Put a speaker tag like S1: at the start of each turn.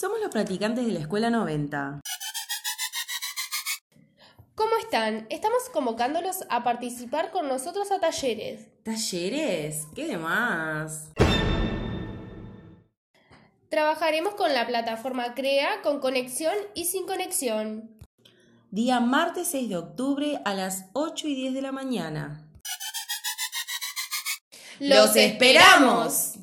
S1: Somos los practicantes de la Escuela 90.
S2: ¿Cómo están? Estamos convocándolos a participar con nosotros a talleres.
S1: ¿Talleres? ¿Qué demás?
S2: Trabajaremos con la plataforma CREA con conexión y sin conexión.
S1: Día martes 6 de octubre a las 8 y 10 de la mañana.
S2: ¡Los esperamos!